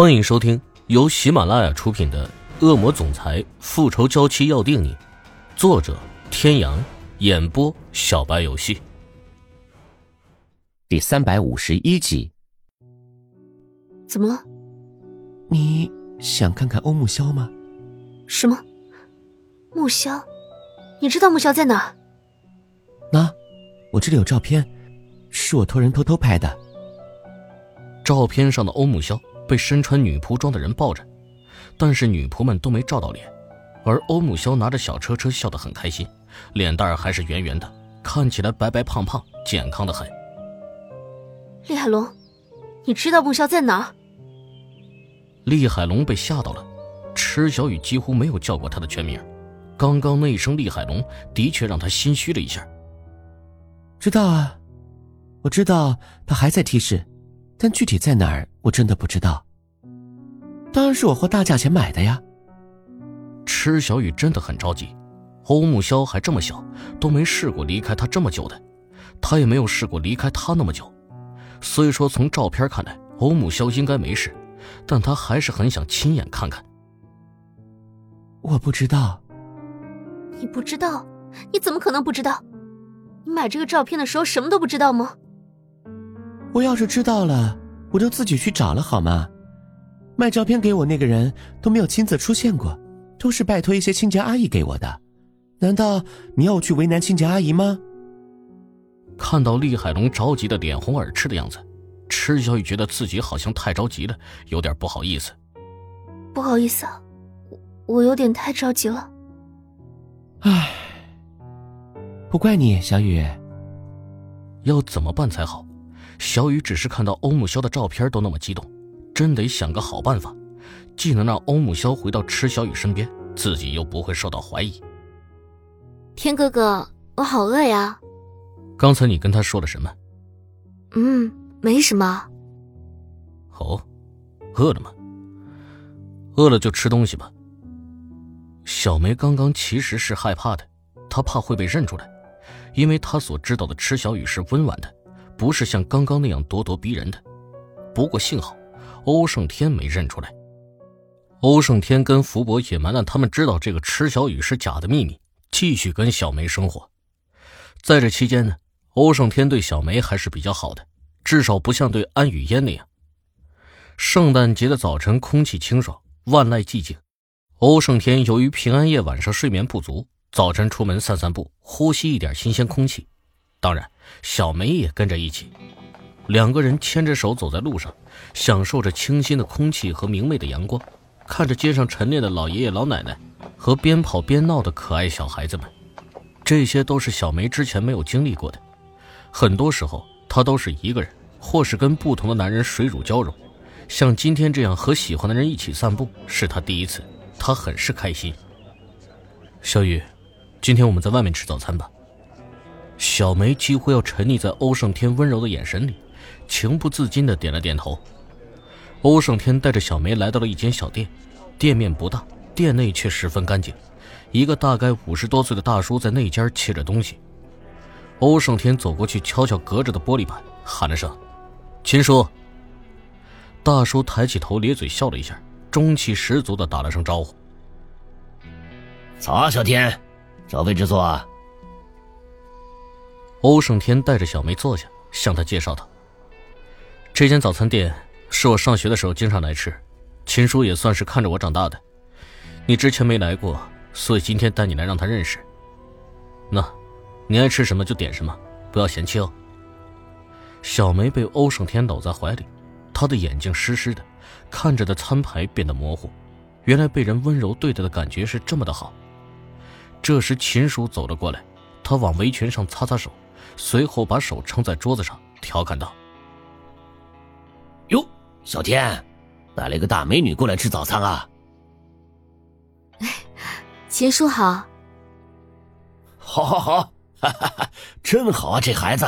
欢迎收听由喜马拉雅出品的《恶魔总裁复仇娇妻要定你》，作者：天阳，演播：小白游戏。第三百五十一集。怎么了？你想看看欧木萧吗？什么？木萧？你知道木萧在哪？那，我这里有照片，是我托人偷偷拍的。照片上的欧木萧。被身穿女仆装的人抱着，但是女仆们都没照到脸，而欧木萧拿着小车车笑得很开心，脸蛋还是圆圆的，看起来白白胖胖，健康的很。厉海龙，你知道木萧在哪？厉海龙被吓到了，池小雨几乎没有叫过他的全名，刚刚那一声厉海龙的确让他心虚了一下。知道啊，我知道他还在 T 市。但具体在哪儿，我真的不知道。当然是我花大价钱买的呀。池小雨真的很着急，欧木萧还这么小，都没试过离开他这么久的，他也没有试过离开他那么久。虽说从照片看来，欧木萧应该没事，但他还是很想亲眼看看。我不知道。你不知道？你怎么可能不知道？你买这个照片的时候什么都不知道吗？我要是知道了，我就自己去找了好吗？卖照片给我那个人都没有亲自出现过，都是拜托一些清洁阿姨给我的。难道你要我去为难清洁阿姨吗？看到厉海龙着急的脸红耳赤的样子，池小雨觉得自己好像太着急了，有点不好意思。不好意思啊，我我有点太着急了。唉，不怪你，小雨。要怎么办才好？小雨只是看到欧木萧的照片都那么激动，真得想个好办法，既能让欧木萧回到池小雨身边，自己又不会受到怀疑。天哥哥，我好饿呀！刚才你跟他说了什么？嗯，没什么。哦，饿了吗？饿了就吃东西吧。小梅刚刚其实是害怕的，她怕会被认出来，因为她所知道的池小雨是温婉的。不是像刚刚那样咄咄逼人的，不过幸好，欧胜天没认出来。欧胜天跟福伯隐瞒了他们知道这个池小雨是假的秘密，继续跟小梅生活。在这期间呢，欧胜天对小梅还是比较好的，至少不像对安雨嫣那样。圣诞节的早晨，空气清爽，万籁寂静。欧胜天由于平安夜晚上睡眠不足，早晨出门散散步，呼吸一点新鲜空气。当然，小梅也跟着一起，两个人牵着手走在路上，享受着清新的空气和明媚的阳光，看着街上晨练的老爷爷老奶奶和边跑边闹的可爱小孩子们，这些都是小梅之前没有经历过的。很多时候，她都是一个人，或是跟不同的男人水乳交融，像今天这样和喜欢的人一起散步，是她第一次，她很是开心。小雨，今天我们在外面吃早餐吧。小梅几乎要沉溺在欧胜天温柔的眼神里，情不自禁的点了点头。欧胜天带着小梅来到了一间小店，店面不大，店内却十分干净。一个大概五十多岁的大叔在内间切着东西。欧胜天走过去，敲敲隔着的玻璃板，喊了声：“秦叔。”大叔抬起头，咧嘴笑了一下，中气十足的打了声招呼：“早啊，小天，找位置坐。”啊。欧胜天带着小梅坐下，向她介绍道：“这间早餐店是我上学的时候经常来吃，秦叔也算是看着我长大的。你之前没来过，所以今天带你来让他认识。那，你爱吃什么就点什么，不要嫌弃哦。”小梅被欧胜天搂在怀里，她的眼睛湿湿的，看着的餐牌变得模糊。原来被人温柔对待的感觉是这么的好。这时秦叔走了过来，他往围裙上擦擦手。随后把手撑在桌子上，调侃道：“哟，小天，带了一个大美女过来吃早餐啊！” 秦叔好。好，好，好，哈哈哈，真好啊，这孩子。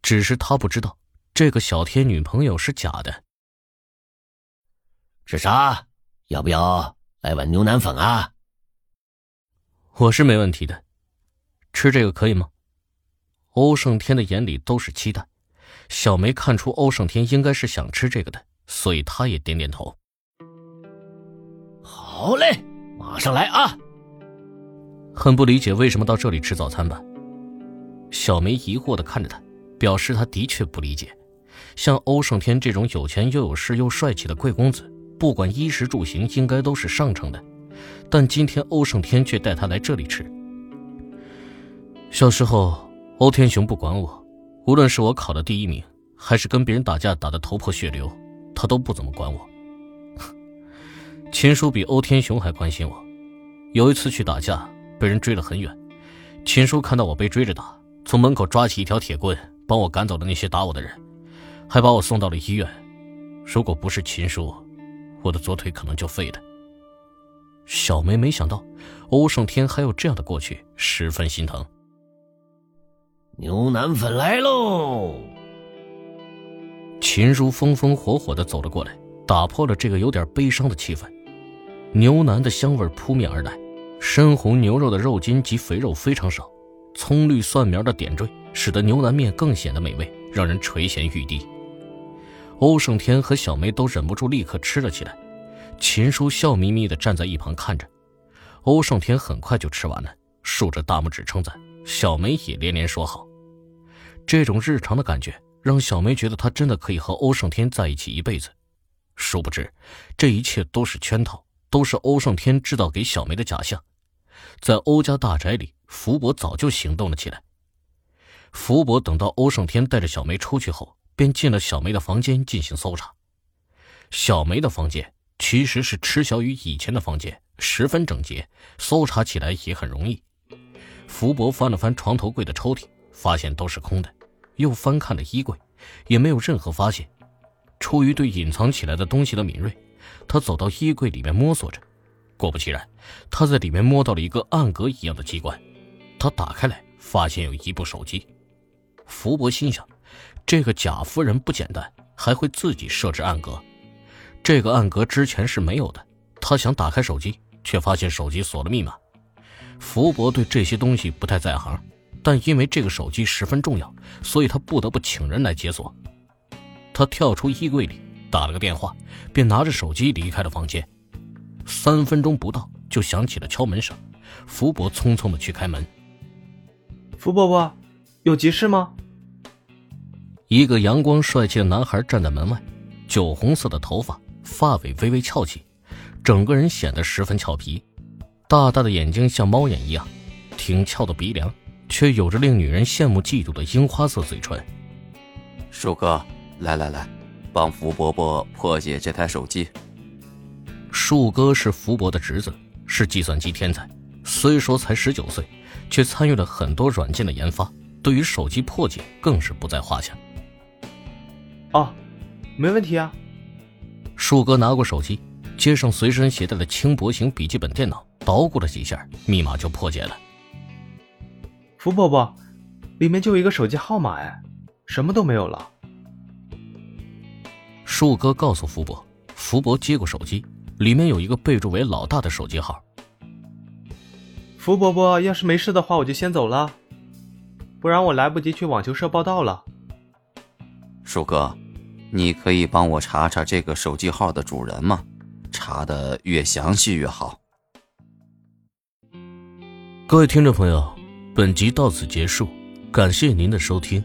只是他不知道，这个小天女朋友是假的。吃啥？要不要来碗牛腩粉啊？我是没问题的，吃这个可以吗？欧胜天的眼里都是期待，小梅看出欧胜天应该是想吃这个的，所以她也点点头。好嘞，马上来啊！很不理解为什么到这里吃早餐吧？小梅疑惑的看着他，表示他的确不理解。像欧胜天这种有钱又有势又帅气的贵公子，不管衣食住行，应该都是上乘的。但今天欧胜天却带他来这里吃。小时候，欧天雄不管我，无论是我考的第一名，还是跟别人打架打得头破血流，他都不怎么管我。秦叔比欧天雄还关心我。有一次去打架，被人追了很远，秦叔看到我被追着打，从门口抓起一条铁棍，帮我赶走了那些打我的人，还把我送到了医院。如果不是秦叔，我的左腿可能就废了。小梅没想到欧胜天还有这样的过去，十分心疼。牛腩粉来喽！秦叔风风火火的走了过来，打破了这个有点悲伤的气氛。牛腩的香味扑面而来，深红牛肉的肉筋及肥肉非常少，葱绿蒜苗的点缀使得牛腩面更显得美味，让人垂涎欲滴。欧胜天和小梅都忍不住立刻吃了起来。秦叔笑眯眯地站在一旁看着，欧胜天很快就吃完了，竖着大拇指称赞，小梅也连连说好。这种日常的感觉让小梅觉得她真的可以和欧胜天在一起一辈子。殊不知，这一切都是圈套，都是欧胜天制造给小梅的假象。在欧家大宅里，福伯早就行动了起来。福伯等到欧胜天带着小梅出去后，便进了小梅的房间进行搜查。小梅的房间。其实是池小雨以前的房间，十分整洁，搜查起来也很容易。福伯翻了翻床头柜的抽屉，发现都是空的，又翻看了衣柜，也没有任何发现。出于对隐藏起来的东西的敏锐，他走到衣柜里面摸索着，果不其然，他在里面摸到了一个暗格一样的机关。他打开来，发现有一部手机。福伯心想，这个贾夫人不简单，还会自己设置暗格。这个暗格之前是没有的，他想打开手机，却发现手机锁了密码。福伯对这些东西不太在行，但因为这个手机十分重要，所以他不得不请人来解锁。他跳出衣柜里，打了个电话，便拿着手机离开了房间。三分钟不到，就响起了敲门声。福伯匆匆的去开门。福伯伯，有急事吗？一个阳光帅气的男孩站在门外，酒红色的头发。发尾微微翘起，整个人显得十分俏皮。大大的眼睛像猫眼一样，挺翘的鼻梁，却有着令女人羡慕嫉妒的樱花色嘴唇。树哥，来来来，帮福伯伯破解这台手机。树哥是福伯的侄子，是计算机天才，虽说才十九岁，却参与了很多软件的研发，对于手机破解更是不在话下。哦，没问题啊。树哥拿过手机，接上随身携带的轻薄型笔记本电脑，捣鼓了几下，密码就破解了。福伯伯，里面就一个手机号码，哎，什么都没有了。树哥告诉福伯，福伯接过手机，里面有一个备注为“老大”的手机号。福伯伯，要是没事的话，我就先走了，不然我来不及去网球社报道了。树哥。你可以帮我查查这个手机号的主人吗？查的越详细越好。各位听众朋友，本集到此结束，感谢您的收听。